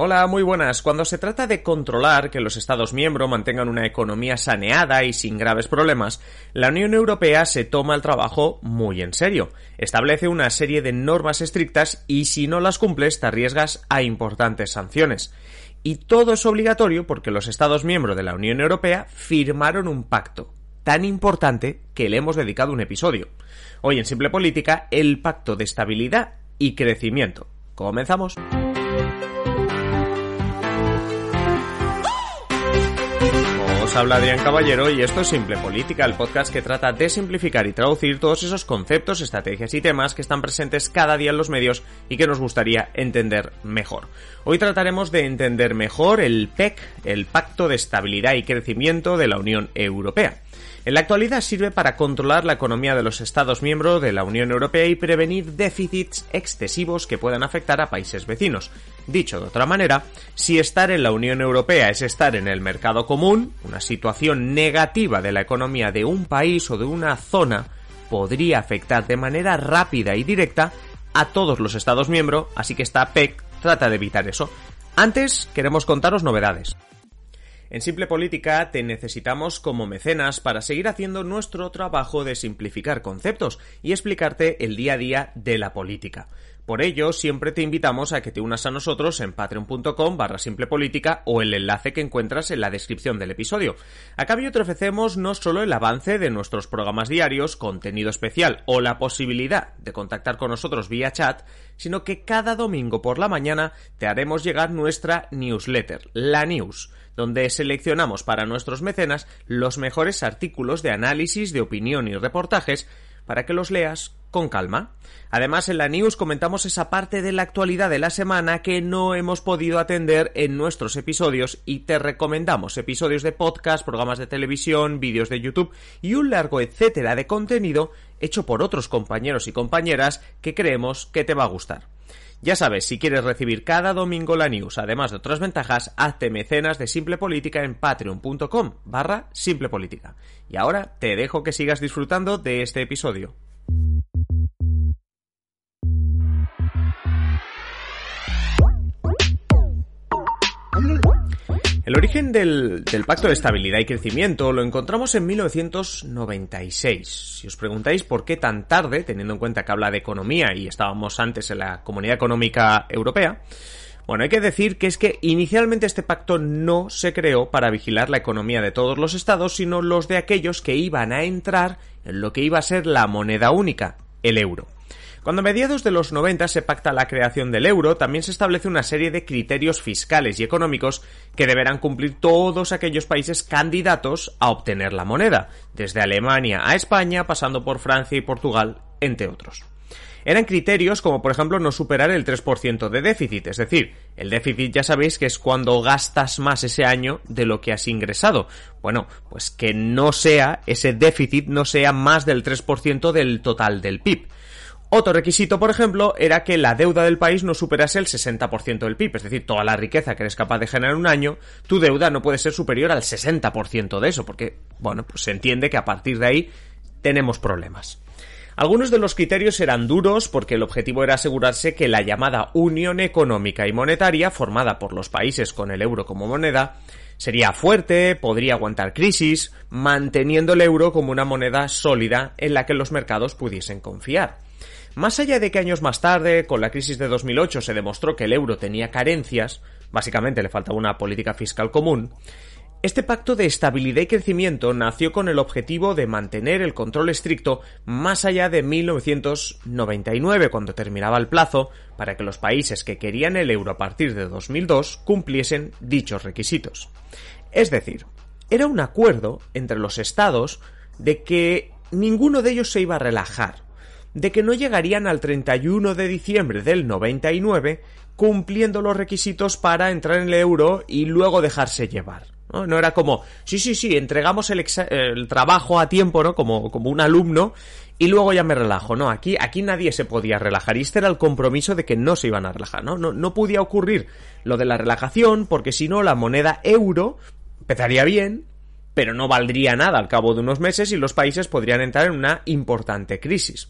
Hola, muy buenas. Cuando se trata de controlar que los Estados miembros mantengan una economía saneada y sin graves problemas, la Unión Europea se toma el trabajo muy en serio. Establece una serie de normas estrictas y si no las cumples te arriesgas a importantes sanciones. Y todo es obligatorio porque los Estados miembros de la Unión Europea firmaron un pacto tan importante que le hemos dedicado un episodio. Hoy en Simple Política, el Pacto de Estabilidad y Crecimiento. Comenzamos. Habla Adrián Caballero y esto es Simple Política, el podcast que trata de simplificar y traducir todos esos conceptos, estrategias y temas que están presentes cada día en los medios y que nos gustaría entender mejor. Hoy trataremos de entender mejor el PEC, el Pacto de Estabilidad y Crecimiento de la Unión Europea. En la actualidad sirve para controlar la economía de los Estados miembros de la Unión Europea y prevenir déficits excesivos que puedan afectar a países vecinos. Dicho de otra manera, si estar en la Unión Europea es estar en el mercado común, una situación negativa de la economía de un país o de una zona podría afectar de manera rápida y directa a todos los Estados miembros, así que esta PEC trata de evitar eso. Antes queremos contaros novedades. En Simple Política te necesitamos como mecenas para seguir haciendo nuestro trabajo de simplificar conceptos y explicarte el día a día de la política. Por ello, siempre te invitamos a que te unas a nosotros en patreon.com barra simplepolítica o el enlace que encuentras en la descripción del episodio. A cambio te ofrecemos no solo el avance de nuestros programas diarios, contenido especial o la posibilidad de contactar con nosotros vía chat, sino que cada domingo por la mañana te haremos llegar nuestra newsletter, la news donde seleccionamos para nuestros mecenas los mejores artículos de análisis, de opinión y reportajes para que los leas con calma. Además, en la news comentamos esa parte de la actualidad de la semana que no hemos podido atender en nuestros episodios y te recomendamos episodios de podcast, programas de televisión, vídeos de YouTube y un largo etcétera de contenido hecho por otros compañeros y compañeras que creemos que te va a gustar. Ya sabes, si quieres recibir cada domingo la news, además de otras ventajas, hazte mecenas de Simple Política en patreon.com barra Simple Política. Y ahora te dejo que sigas disfrutando de este episodio. El origen del, Pacto de Estabilidad y Crecimiento lo encontramos en 1996. Si os preguntáis por qué tan tarde, teniendo en cuenta que habla de economía y estábamos antes en la Comunidad Económica Europea, bueno, hay que decir que es que inicialmente este pacto no se creó para vigilar la economía de todos los estados, sino los de aquellos que iban a entrar en lo que iba a ser la moneda única, el euro. Cuando a mediados de los 90 se pacta la creación del euro, también se establece una serie de criterios fiscales y económicos que deberán cumplir todos aquellos países candidatos a obtener la moneda, desde Alemania a España, pasando por Francia y Portugal, entre otros. Eran criterios como por ejemplo no superar el 3% de déficit, es decir, el déficit ya sabéis que es cuando gastas más ese año de lo que has ingresado. Bueno, pues que no sea, ese déficit no sea más del 3% del total del PIB. Otro requisito, por ejemplo, era que la deuda del país no superase el 60% del PIB, es decir, toda la riqueza que eres capaz de generar en un año, tu deuda no puede ser superior al 60% de eso, porque, bueno, pues se entiende que a partir de ahí tenemos problemas. Algunos de los criterios eran duros porque el objetivo era asegurarse que la llamada Unión Económica y Monetaria, formada por los países con el euro como moneda, sería fuerte, podría aguantar crisis, manteniendo el euro como una moneda sólida en la que los mercados pudiesen confiar. Más allá de que años más tarde, con la crisis de 2008, se demostró que el euro tenía carencias, básicamente le faltaba una política fiscal común, este pacto de estabilidad y crecimiento nació con el objetivo de mantener el control estricto más allá de 1999, cuando terminaba el plazo para que los países que querían el euro a partir de 2002 cumpliesen dichos requisitos. Es decir, era un acuerdo entre los estados de que ninguno de ellos se iba a relajar, de que no llegarían al 31 de diciembre del 99 cumpliendo los requisitos para entrar en el euro y luego dejarse llevar. ¿no? era como, sí, sí, sí, entregamos el, trabajo a tiempo, ¿no? Como, como un alumno y luego ya me relajo. No, aquí, aquí nadie se podía relajar y este era el compromiso de que no se iban a relajar, ¿no? No, no podía ocurrir lo de la relajación porque si no la moneda euro empezaría bien, pero no valdría nada al cabo de unos meses y los países podrían entrar en una importante crisis.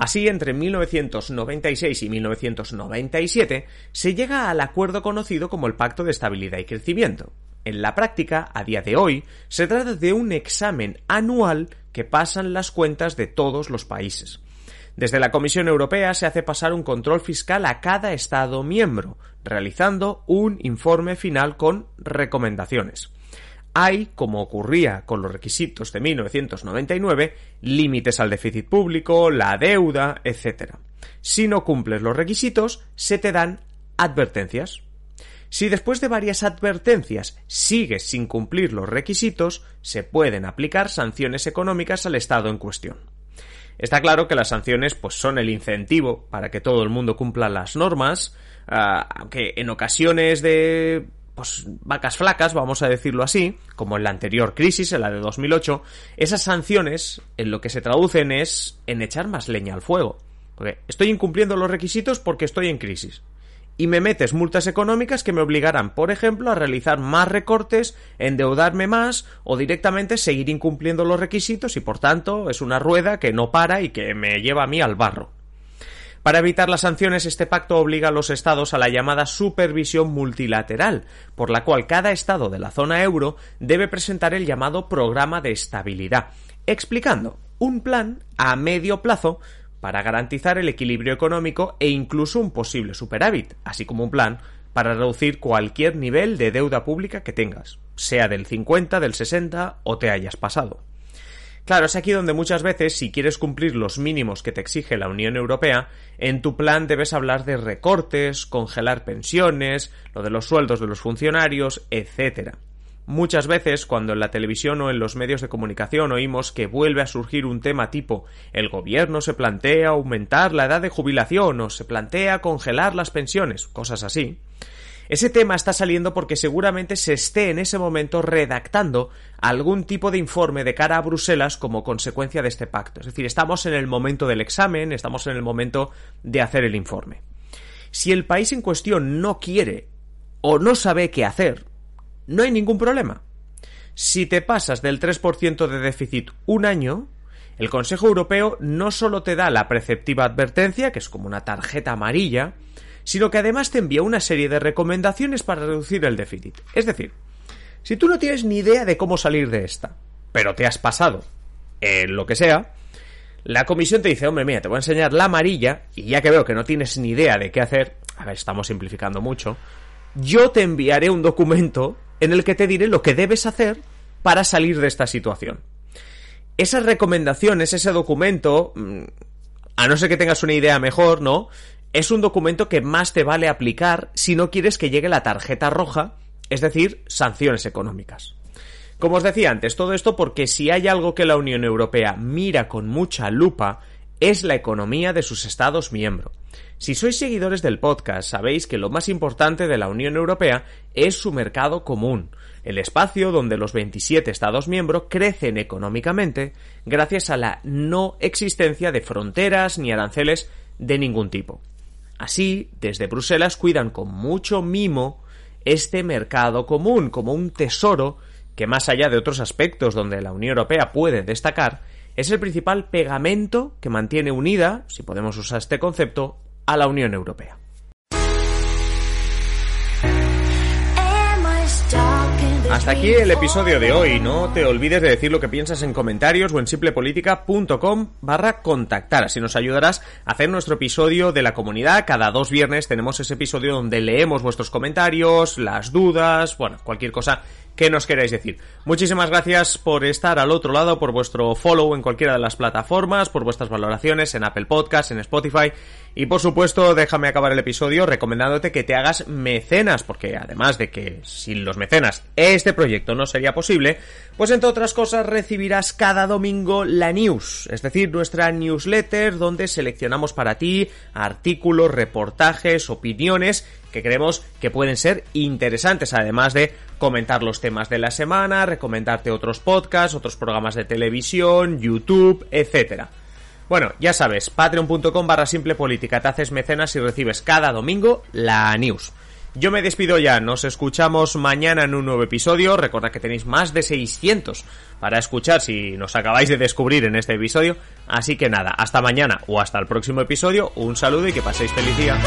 Así, entre 1996 y 1997 se llega al acuerdo conocido como el Pacto de Estabilidad y Crecimiento. En la práctica, a día de hoy, se trata de un examen anual que pasan las cuentas de todos los países. Desde la Comisión Europea se hace pasar un control fiscal a cada Estado miembro, realizando un informe final con recomendaciones. Hay, como ocurría con los requisitos de 1999, límites al déficit público, la deuda, etc. Si no cumples los requisitos, se te dan advertencias. Si después de varias advertencias sigues sin cumplir los requisitos, se pueden aplicar sanciones económicas al Estado en cuestión. Está claro que las sanciones pues, son el incentivo para que todo el mundo cumpla las normas, ah, aunque en ocasiones de pues, vacas flacas, vamos a decirlo así, como en la anterior crisis, en la de 2008, esas sanciones en lo que se traducen es en echar más leña al fuego. Porque estoy incumpliendo los requisitos porque estoy en crisis. Y me metes multas económicas que me obligarán, por ejemplo, a realizar más recortes, endeudarme más o directamente seguir incumpliendo los requisitos y por tanto es una rueda que no para y que me lleva a mí al barro. Para evitar las sanciones, este pacto obliga a los estados a la llamada supervisión multilateral, por la cual cada estado de la zona euro debe presentar el llamado programa de estabilidad, explicando un plan a medio plazo para garantizar el equilibrio económico e incluso un posible superávit, así como un plan para reducir cualquier nivel de deuda pública que tengas, sea del 50, del 60 o te hayas pasado. Claro, es aquí donde muchas veces, si quieres cumplir los mínimos que te exige la Unión Europea, en tu plan debes hablar de recortes, congelar pensiones, lo de los sueldos de los funcionarios, etc. Muchas veces, cuando en la televisión o en los medios de comunicación oímos que vuelve a surgir un tema tipo el gobierno se plantea aumentar la edad de jubilación o se plantea congelar las pensiones, cosas así, ese tema está saliendo porque seguramente se esté en ese momento redactando algún tipo de informe de cara a Bruselas como consecuencia de este pacto. Es decir, estamos en el momento del examen, estamos en el momento de hacer el informe. Si el país en cuestión no quiere o no sabe qué hacer, no hay ningún problema. Si te pasas del 3% de déficit un año, el Consejo Europeo no solo te da la preceptiva advertencia, que es como una tarjeta amarilla, sino que además te envía una serie de recomendaciones para reducir el déficit. Es decir, si tú no tienes ni idea de cómo salir de esta, pero te has pasado en lo que sea, la comisión te dice, hombre, mira, te voy a enseñar la amarilla, y ya que veo que no tienes ni idea de qué hacer, a ver, estamos simplificando mucho, yo te enviaré un documento en el que te diré lo que debes hacer para salir de esta situación. Esas recomendaciones, ese documento, mm, a no ser que tengas una idea mejor, ¿no? Es un documento que más te vale aplicar si no quieres que llegue la tarjeta roja, es decir, sanciones económicas. Como os decía antes, todo esto porque si hay algo que la Unión Europea mira con mucha lupa es la economía de sus Estados miembros. Si sois seguidores del podcast, sabéis que lo más importante de la Unión Europea es su mercado común, el espacio donde los 27 Estados miembros crecen económicamente gracias a la no existencia de fronteras ni aranceles de ningún tipo. Así, desde Bruselas cuidan con mucho mimo este mercado común como un tesoro que más allá de otros aspectos donde la Unión Europea puede destacar, es el principal pegamento que mantiene unida, si podemos usar este concepto, a la Unión Europea. Hasta aquí el episodio de hoy. No te olvides de decir lo que piensas en comentarios o en simplepolitica.com barra contactar. Así nos ayudarás a hacer nuestro episodio de la comunidad. Cada dos viernes tenemos ese episodio donde leemos vuestros comentarios, las dudas, bueno, cualquier cosa que nos queráis decir. Muchísimas gracias por estar al otro lado, por vuestro follow en cualquiera de las plataformas, por vuestras valoraciones en Apple Podcasts, en Spotify y por supuesto, déjame acabar el episodio recomendándote que te hagas mecenas, porque además de que sin los mecenas este proyecto no sería posible, pues entre otras cosas recibirás cada domingo la news, es decir, nuestra newsletter donde seleccionamos para ti artículos, reportajes, opiniones que creemos que pueden ser interesantes, además de comentar los temas de la semana, recomendarte otros podcasts, otros programas de televisión, YouTube, etcétera. Bueno, ya sabes, patreon.com barra simple política, te haces mecenas y recibes cada domingo la news. Yo me despido ya, nos escuchamos mañana en un nuevo episodio. Recordad que tenéis más de 600 para escuchar si nos acabáis de descubrir en este episodio. Así que nada, hasta mañana o hasta el próximo episodio. Un saludo y que paséis feliz día.